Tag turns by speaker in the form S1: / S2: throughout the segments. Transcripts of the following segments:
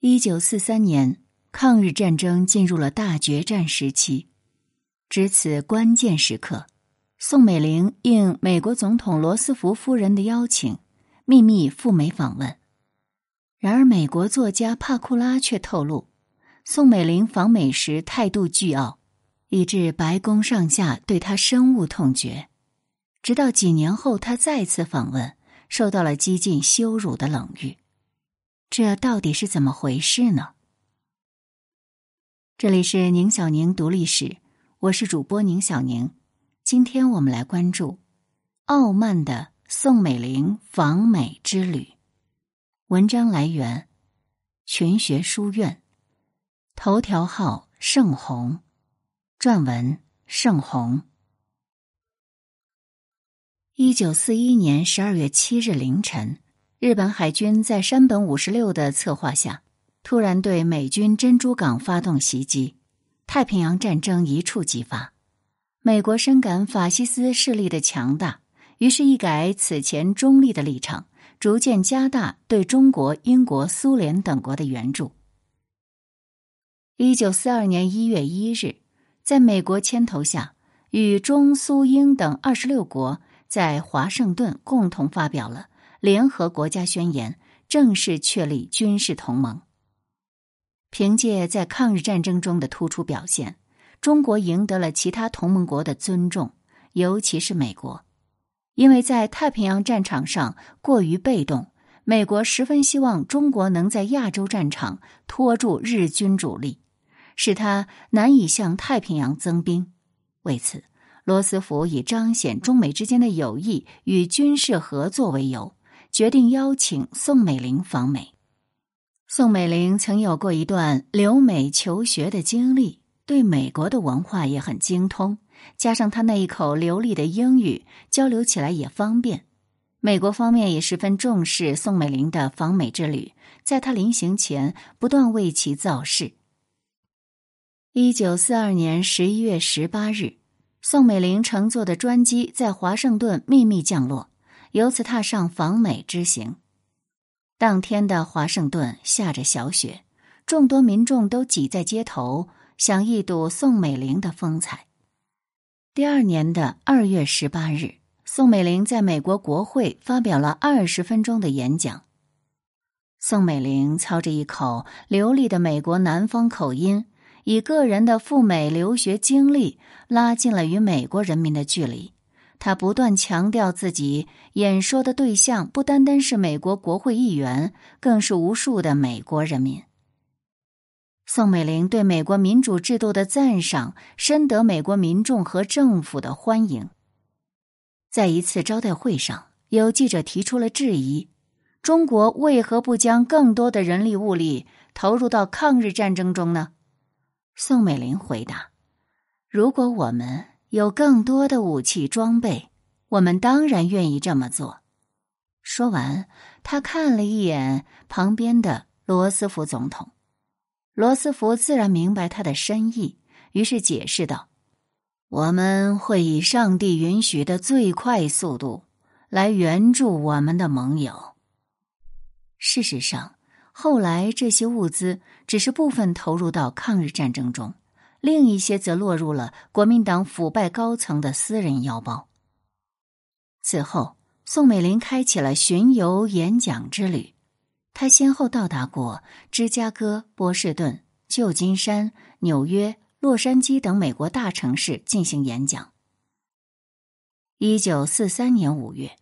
S1: 一九四三年，抗日战争进入了大决战时期。值此关键时刻，宋美龄应美国总统罗斯福夫人的邀请，秘密赴美访问。然而，美国作家帕库拉却透露，宋美龄访美时态度倨傲，以致白宫上下对她深恶痛绝。直到几年后，他再次访问，受到了几近羞辱的冷遇。这到底是怎么回事呢？这里是宁小宁读历史，我是主播宁小宁。今天我们来关注傲慢的宋美龄访美之旅。文章来源群学书院，头条号盛红，撰文盛红。一九四一年十二月七日凌晨。日本海军在山本五十六的策划下，突然对美军珍珠港发动袭击，太平洋战争一触即发。美国深感法西斯势力的强大，于是，一改此前中立的立场，逐渐加大对中国、英国、苏联等国的援助。一九四二年一月一日，在美国牵头下，与中、苏、英等二十六国在华盛顿共同发表了。联合国家宣言正式确立军事同盟。凭借在抗日战争中的突出表现，中国赢得了其他同盟国的尊重，尤其是美国。因为在太平洋战场上过于被动，美国十分希望中国能在亚洲战场拖住日军主力，使他难以向太平洋增兵。为此，罗斯福以彰显中美之间的友谊与军事合作为由。决定邀请宋美龄访美。宋美龄曾有过一段留美求学的经历，对美国的文化也很精通，加上她那一口流利的英语，交流起来也方便。美国方面也十分重视宋美龄的访美之旅，在她临行前不断为其造势。一九四二年十一月十八日，宋美龄乘坐的专机在华盛顿秘密降落。由此踏上访美之行。当天的华盛顿下着小雪，众多民众都挤在街头，想一睹宋美龄的风采。第二年的二月十八日，宋美龄在美国国会发表了二十分钟的演讲。宋美龄操着一口流利的美国南方口音，以个人的赴美留学经历，拉近了与美国人民的距离。他不断强调，自己演说的对象不单单是美国国会议员，更是无数的美国人民。宋美龄对美国民主制度的赞赏，深得美国民众和政府的欢迎。在一次招待会上，有记者提出了质疑：中国为何不将更多的人力物力投入到抗日战争中呢？宋美龄回答：“如果我们……”有更多的武器装备，我们当然愿意这么做。说完，他看了一眼旁边的罗斯福总统，罗斯福自然明白他的深意，于是解释道：“我们会以上帝允许的最快速度来援助我们的盟友。”事实上，后来这些物资只是部分投入到抗日战争中。另一些则落入了国民党腐败高层的私人腰包。此后，宋美龄开启了巡游演讲之旅。她先后到达过芝加哥、波士顿、旧金山、纽约、洛杉矶等美国大城市进行演讲。一九四三年五月，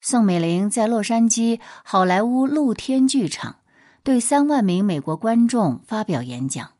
S1: 宋美龄在洛杉矶好莱坞露天剧场对三万名美国观众发表演讲。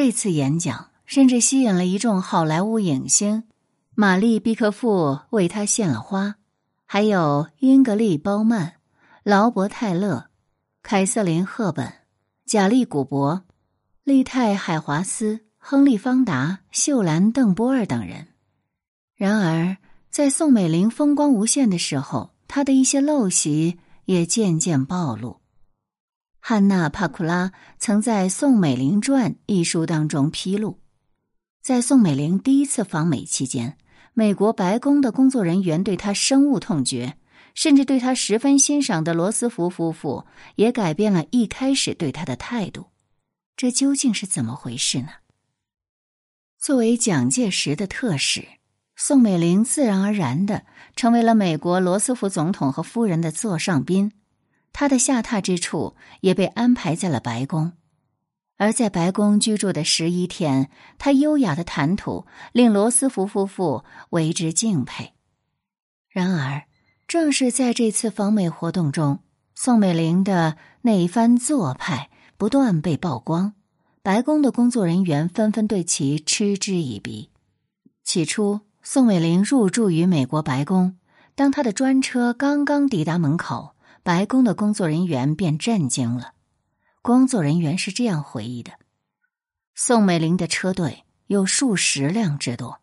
S1: 这次演讲甚至吸引了一众好莱坞影星，玛丽·毕克夫为他献了花，还有英格丽·褒曼、劳勃·泰勒、凯瑟琳·赫本、贾利·古伯、丽泰·海华斯、亨利·方达、秀兰·邓波尔等人。然而，在宋美龄风光无限的时候，她的一些陋习也渐渐暴露。汉娜·帕库拉曾在《宋美龄传》一书当中披露，在宋美龄第一次访美期间，美国白宫的工作人员对她深恶痛绝，甚至对她十分欣赏的罗斯福夫妇也改变了一开始对他的态度。这究竟是怎么回事呢？作为蒋介石的特使，宋美龄自然而然的成为了美国罗斯福总统和夫人的座上宾，他的下榻之处也被安排在了白宫。而在白宫居住的十一天，他优雅的谈吐令罗斯福夫妇为之敬佩。然而，正是在这次访美活动中，宋美龄的那一番做派不断被曝光，白宫的工作人员纷纷对其嗤之以鼻。起初，宋美龄入住于美国白宫，当她的专车刚刚抵达门口，白宫的工作人员便震惊了。工作人员是这样回忆的：宋美龄的车队有数十辆之多，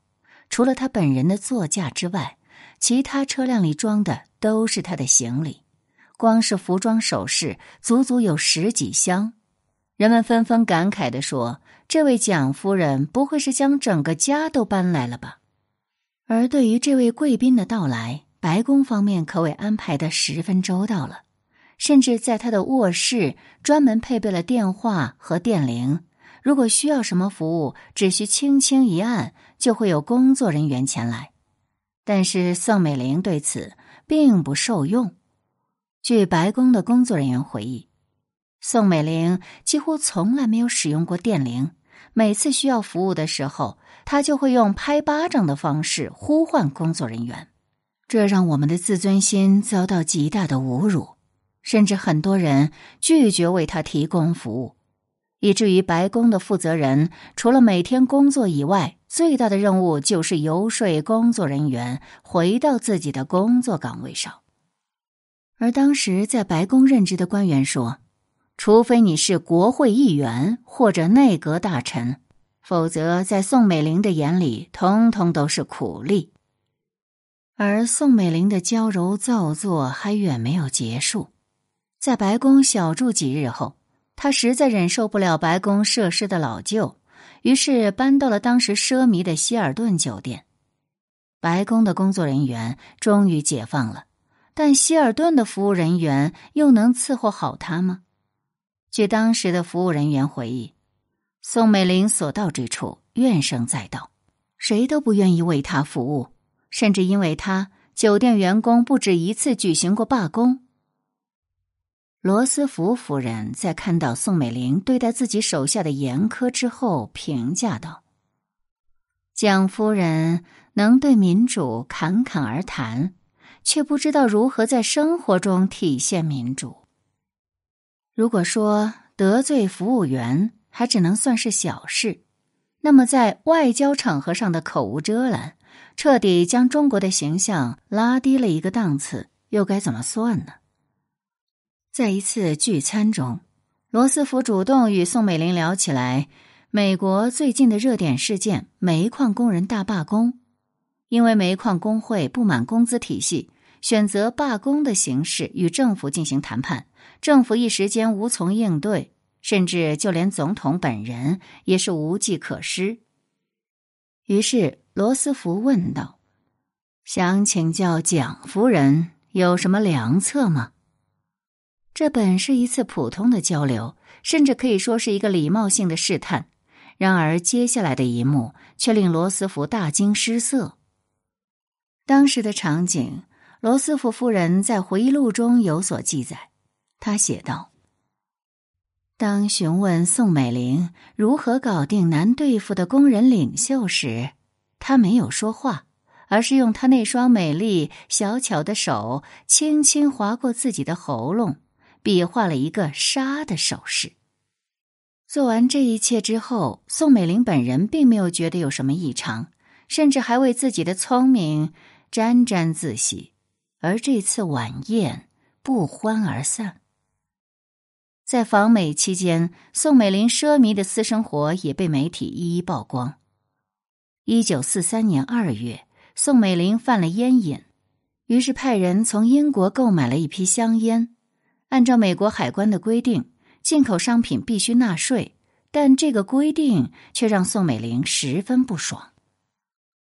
S1: 除了她本人的座驾之外，其他车辆里装的都是她的行李，光是服装首饰足足有十几箱。人们纷纷感慨的说：“这位蒋夫人不会是将整个家都搬来了吧？”而对于这位贵宾的到来，白宫方面可谓安排的十分周到了。甚至在他的卧室专门配备了电话和电铃，如果需要什么服务，只需轻轻一按，就会有工作人员前来。但是宋美龄对此并不受用。据白宫的工作人员回忆，宋美龄几乎从来没有使用过电铃，每次需要服务的时候，她就会用拍巴掌的方式呼唤工作人员，这让我们的自尊心遭到极大的侮辱。甚至很多人拒绝为他提供服务，以至于白宫的负责人除了每天工作以外，最大的任务就是游说工作人员回到自己的工作岗位上。而当时在白宫任职的官员说：“除非你是国会议员或者内阁大臣，否则在宋美龄的眼里，通通都是苦力。”而宋美龄的娇柔造作还远没有结束。在白宫小住几日后，她实在忍受不了白宫设施的老旧，于是搬到了当时奢靡的希尔顿酒店。白宫的工作人员终于解放了，但希尔顿的服务人员又能伺候好他吗？据当时的服务人员回忆，宋美龄所到之处怨声载道，谁都不愿意为她服务，甚至因为他，酒店员工不止一次举行过罢工。罗斯福夫人在看到宋美龄对待自己手下的严苛之后，评价道：“蒋夫人能对民主侃侃而谈，却不知道如何在生活中体现民主。如果说得罪服务员还只能算是小事，那么在外交场合上的口无遮拦，彻底将中国的形象拉低了一个档次，又该怎么算呢？”在一次聚餐中，罗斯福主动与宋美龄聊起来美国最近的热点事件——煤矿工人大罢工。因为煤矿工会不满工资体系，选择罢工的形式与政府进行谈判，政府一时间无从应对，甚至就连总统本人也是无计可施。于是罗斯福问道：“想请教蒋夫人有什么良策吗？”这本是一次普通的交流，甚至可以说是一个礼貌性的试探。然而，接下来的一幕却令罗斯福大惊失色。当时的场景，罗斯福夫人在回忆录中有所记载。他写道：“当询问宋美龄如何搞定难对付的工人领袖时，他没有说话，而是用他那双美丽小巧的手轻轻划过自己的喉咙。”比划了一个杀的手势。做完这一切之后，宋美龄本人并没有觉得有什么异常，甚至还为自己的聪明沾沾自喜。而这次晚宴不欢而散。在访美期间，宋美龄奢靡的私生活也被媒体一一曝光。一九四三年二月，宋美龄犯了烟瘾，于是派人从英国购买了一批香烟。按照美国海关的规定，进口商品必须纳税，但这个规定却让宋美龄十分不爽。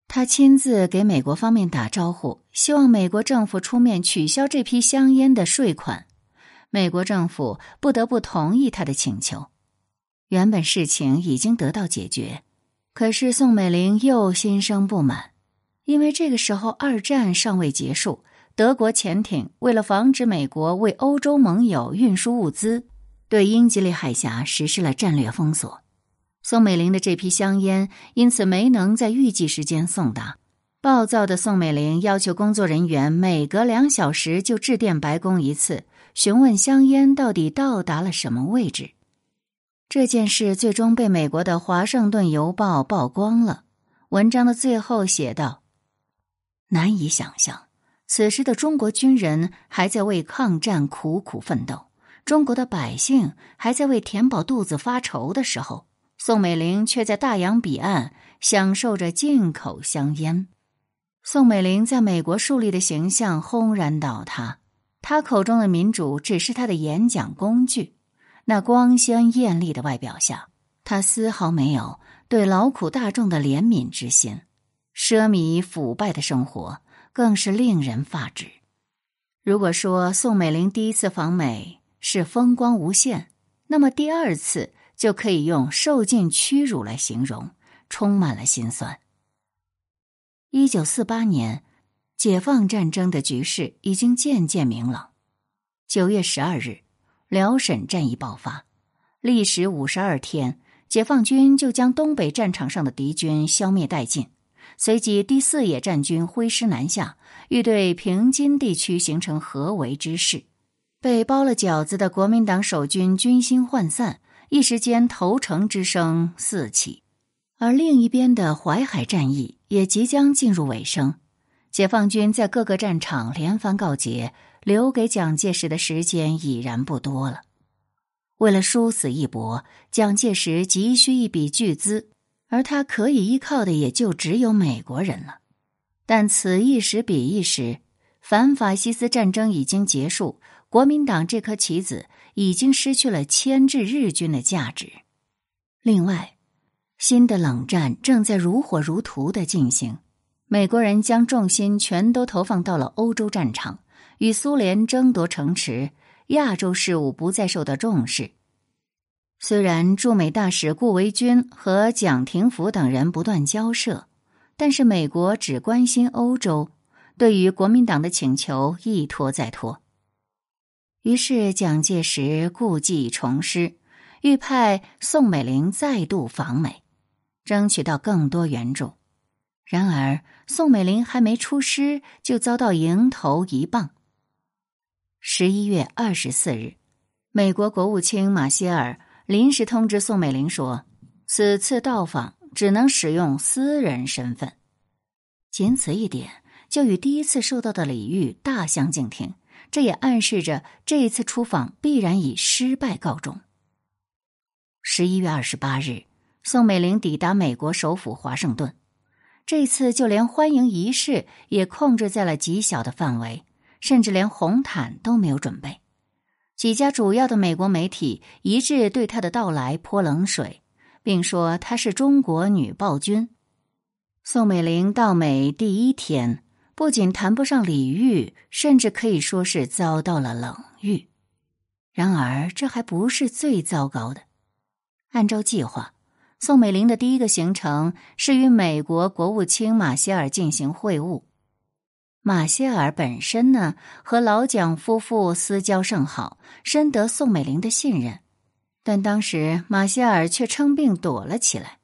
S1: 他亲自给美国方面打招呼，希望美国政府出面取消这批香烟的税款。美国政府不得不同意他的请求。原本事情已经得到解决，可是宋美龄又心生不满，因为这个时候二战尚未结束，德国潜艇为了防止美国为欧洲盟友运输物资，对英吉利海峡实施了战略封锁。宋美龄的这批香烟因此没能在预计时间送达。暴躁的宋美龄要求工作人员每隔两小时就致电白宫一次，询问香烟到底到达了什么位置。这件事最终被美国的《华盛顿邮报》曝光了。文章的最后写道：“难以想象，此时的中国军人还在为抗战苦苦奋斗，中国的百姓还在为填饱肚子发愁的时候，宋美龄却在大洋彼岸享受着进口香烟。宋美龄在美国树立的形象轰然倒塌，她口中的民主只是她的演讲工具。”那光鲜艳丽的外表下，他丝毫没有对劳苦大众的怜悯之心，奢靡腐败的生活更是令人发指。如果说宋美龄第一次访美是风光无限，那么第二次就可以用受尽屈辱来形容，充满了心酸。一九四八年，解放战争的局势已经渐渐明朗。九月十二日。辽沈战役爆发，历时五十二天，解放军就将东北战场上的敌军消灭殆尽。随即，第四野战军挥师南下，欲对平津地区形成合围之势。被包了饺子的国民党守军军心涣散，一时间投诚之声四起。而另一边的淮海战役也即将进入尾声，解放军在各个战场连番告捷。留给蒋介石的时间已然不多了。为了殊死一搏，蒋介石急需一笔巨资，而他可以依靠的也就只有美国人了。但此一时彼一时，反法西斯战争已经结束，国民党这颗棋子已经失去了牵制日军的价值。另外，新的冷战正在如火如荼的进行，美国人将重心全都投放到了欧洲战场。与苏联争夺城池，亚洲事务不再受到重视。虽然驻美大使顾维钧和蒋廷福等人不断交涉，但是美国只关心欧洲，对于国民党的请求一拖再拖。于是蒋介石故技重施，欲派宋美龄再度访美，争取到更多援助。然而宋美龄还没出师，就遭到迎头一棒。十一月二十四日，美国国务卿马歇尔临时通知宋美龄说：“此次到访只能使用私人身份。”仅此一点，就与第一次受到的礼遇大相径庭。这也暗示着这一次出访必然以失败告终。十一月二十八日，宋美龄抵达美国首府华盛顿，这次就连欢迎仪式也控制在了极小的范围。甚至连红毯都没有准备，几家主要的美国媒体一致对他的到来泼冷水，并说她是中国女暴君。宋美龄到美第一天，不仅谈不上礼遇，甚至可以说是遭到了冷遇。然而，这还不是最糟糕的。按照计划，宋美龄的第一个行程是与美国国务卿马歇尔进行会晤。马歇尔本身呢，和老蒋夫妇私交甚好，深得宋美龄的信任。但当时马歇尔却称病躲了起来。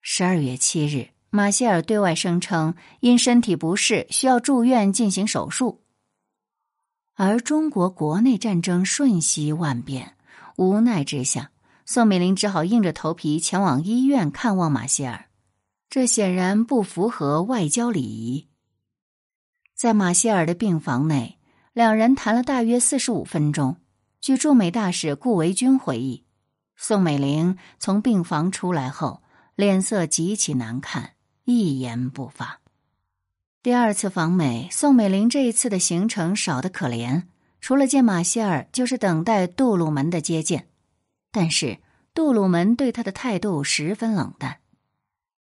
S1: 十二月七日，马歇尔对外声称因身体不适需要住院进行手术。而中国国内战争瞬息万变，无奈之下，宋美龄只好硬着头皮前往医院看望马歇尔。这显然不符合外交礼仪。在马歇尔的病房内，两人谈了大约四十五分钟。据驻美大使顾维钧回忆，宋美龄从病房出来后，脸色极其难看，一言不发。第二次访美，宋美龄这一次的行程少得可怜，除了见马歇尔，就是等待杜鲁门的接见。但是杜鲁门对他的态度十分冷淡。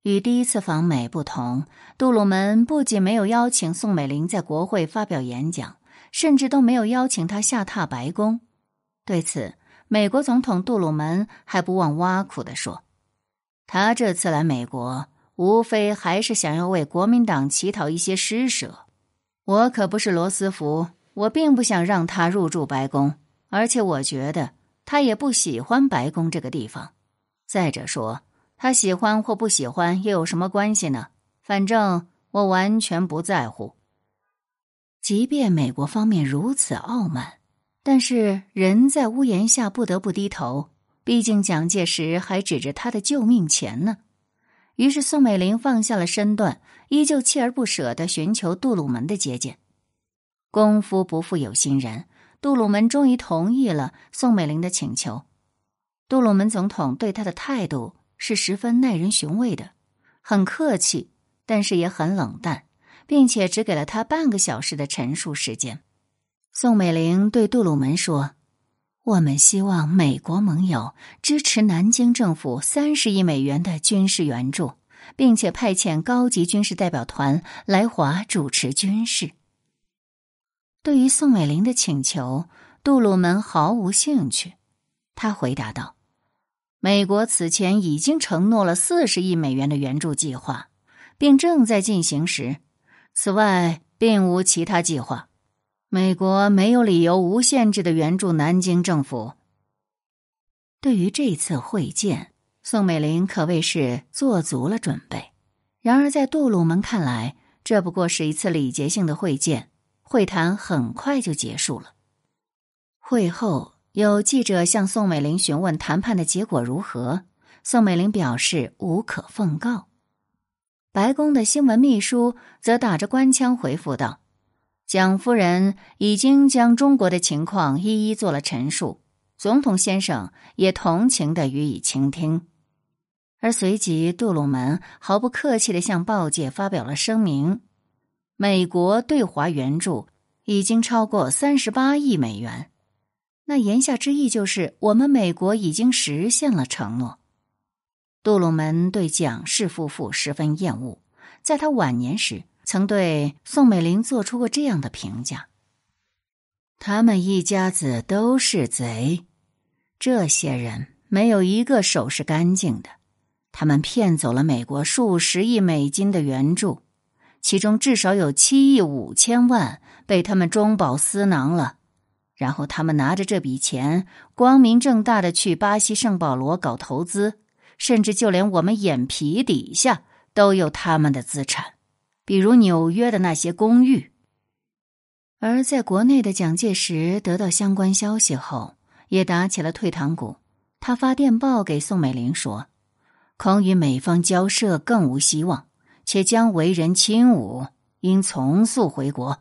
S1: 与第一次访美不同，杜鲁门不仅没有邀请宋美龄在国会发表演讲，甚至都没有邀请她下榻白宫。对此，美国总统杜鲁门还不忘挖苦地说：“他这次来美国，无非还是想要为国民党乞讨一些施舍。我可不是罗斯福，我并不想让他入住白宫，而且我觉得他也不喜欢白宫这个地方。再者说。”他喜欢或不喜欢又有什么关系呢？反正我完全不在乎。即便美国方面如此傲慢，但是人在屋檐下不得不低头。毕竟蒋介石还指着他的救命钱呢。于是宋美龄放下了身段，依旧锲而不舍的寻求杜鲁门的接见。功夫不负有心人，杜鲁门终于同意了宋美龄的请求。杜鲁门总统对他的态度。是十分耐人寻味的，很客气，但是也很冷淡，并且只给了他半个小时的陈述时间。宋美龄对杜鲁门说：“我们希望美国盟友支持南京政府三十亿美元的军事援助，并且派遣高级军事代表团来华主持军事。”对于宋美龄的请求，杜鲁门毫无兴趣。他回答道。美国此前已经承诺了四十亿美元的援助计划，并正在进行时。此外，并无其他计划。美国没有理由无限制的援助南京政府。对于这次会见，宋美龄可谓是做足了准备。然而，在杜鲁门看来，这不过是一次礼节性的会见，会谈很快就结束了。会后。有记者向宋美龄询问谈判的结果如何，宋美龄表示无可奉告。白宫的新闻秘书则打着官腔回复道：“蒋夫人已经将中国的情况一一做了陈述，总统先生也同情的予以倾听。”而随即，杜鲁门毫不客气的向报界发表了声明：美国对华援助已经超过三十八亿美元。那言下之意就是，我们美国已经实现了承诺。杜鲁门对蒋氏夫妇十分厌恶，在他晚年时曾对宋美龄做出过这样的评价：“他们一家子都是贼，这些人没有一个手是干净的。他们骗走了美国数十亿美金的援助，其中至少有七亿五千万被他们中饱私囊了。”然后他们拿着这笔钱，光明正大的去巴西圣保罗搞投资，甚至就连我们眼皮底下都有他们的资产，比如纽约的那些公寓。而在国内的蒋介石得到相关消息后，也打起了退堂鼓。他发电报给宋美龄说：“恐与美方交涉更无希望，且将为人轻武，应从速回国。”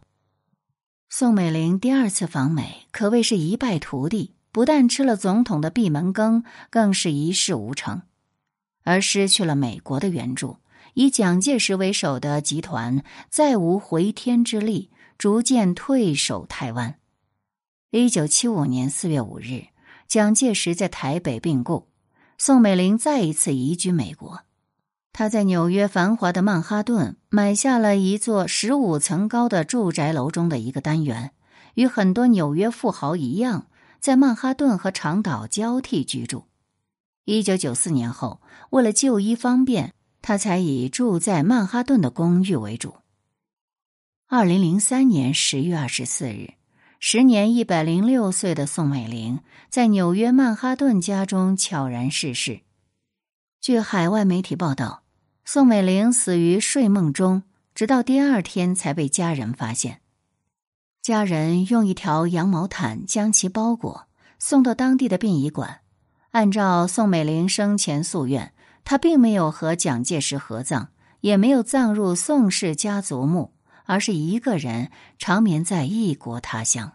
S1: 宋美龄第二次访美可谓是一败涂地，不但吃了总统的闭门羹，更是一事无成，而失去了美国的援助。以蒋介石为首的集团再无回天之力，逐渐退守台湾。一九七五年四月五日，蒋介石在台北病故，宋美龄再一次移居美国。他在纽约繁华的曼哈顿买下了一座十五层高的住宅楼中的一个单元，与很多纽约富豪一样，在曼哈顿和长岛交替居住。一九九四年后，为了就医方便，他才以住在曼哈顿的公寓为主。二零零三年十月二十四日，时年一百零六岁的宋美龄在纽约曼哈顿家中悄然逝世。据海外媒体报道。宋美龄死于睡梦中，直到第二天才被家人发现。家人用一条羊毛毯将其包裹，送到当地的殡仪馆。按照宋美龄生前夙愿，她并没有和蒋介石合葬，也没有葬入宋氏家族墓，而是一个人长眠在异国他乡。